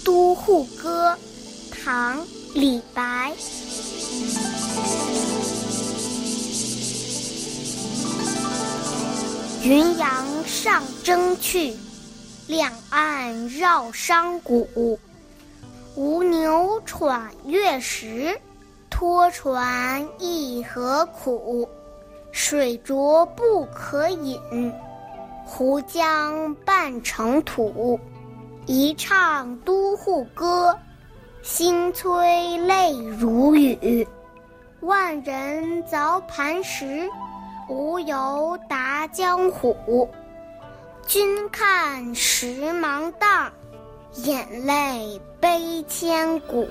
都护歌》，唐·李白。云阳上征去，两岸绕商贾。吴牛喘月时，拖船亦何苦？水浊不可饮，湖江半成土。一唱都护歌，星催泪如雨。万人凿磐石。无由达江湖，君看时芒荡，眼泪悲千古。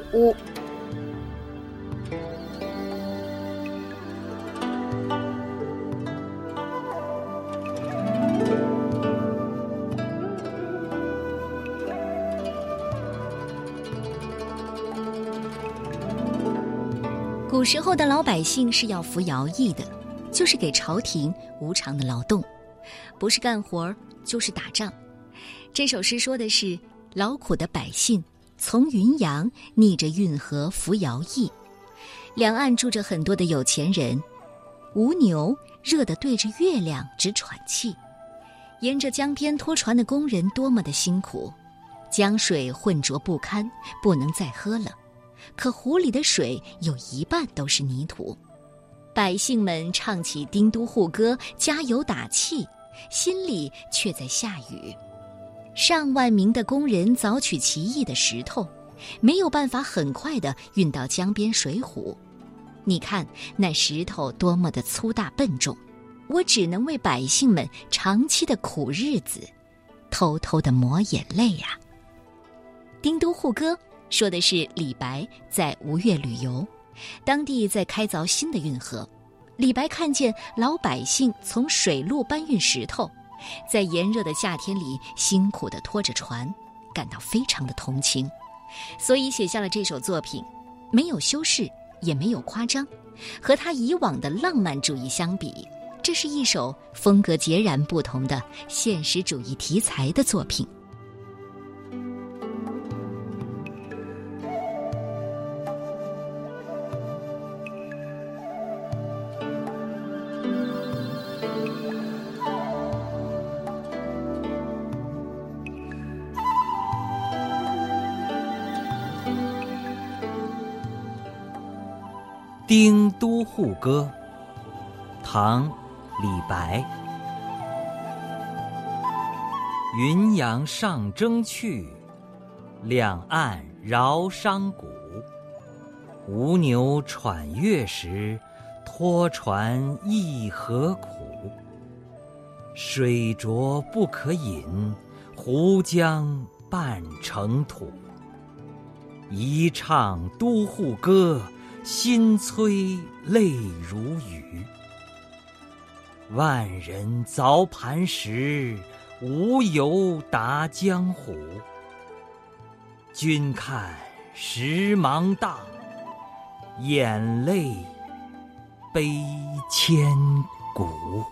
古时候的老百姓是要服徭役的。就是给朝廷无偿的劳动，不是干活就是打仗。这首诗说的是劳苦的百姓从云阳逆着运河服徭役，两岸住着很多的有钱人，吴牛热得对着月亮直喘气。沿着江边拖船的工人多么的辛苦，江水浑浊不堪，不能再喝了，可湖里的水有一半都是泥土。百姓们唱起丁都护歌，加油打气，心里却在下雨。上万名的工人凿取奇异的石头，没有办法很快的运到江边水浒。你看那石头多么的粗大笨重，我只能为百姓们长期的苦日子，偷偷的抹眼泪呀。丁都护歌说的是李白在吴越旅游。当地在开凿新的运河，李白看见老百姓从水路搬运石头，在炎热的夏天里辛苦地拖着船，感到非常的同情，所以写下了这首作品。没有修饰，也没有夸张，和他以往的浪漫主义相比，这是一首风格截然不同的现实主义题材的作品。《丁都护歌》唐·李白。云阳上征去，两岸绕商贾。吴牛喘月时，拖船亦何苦？水浊不可饮，湖江半成土。一唱都护歌。心催泪如雨，万人凿磐石，无由达江湖。君看时芒荡，眼泪悲千古。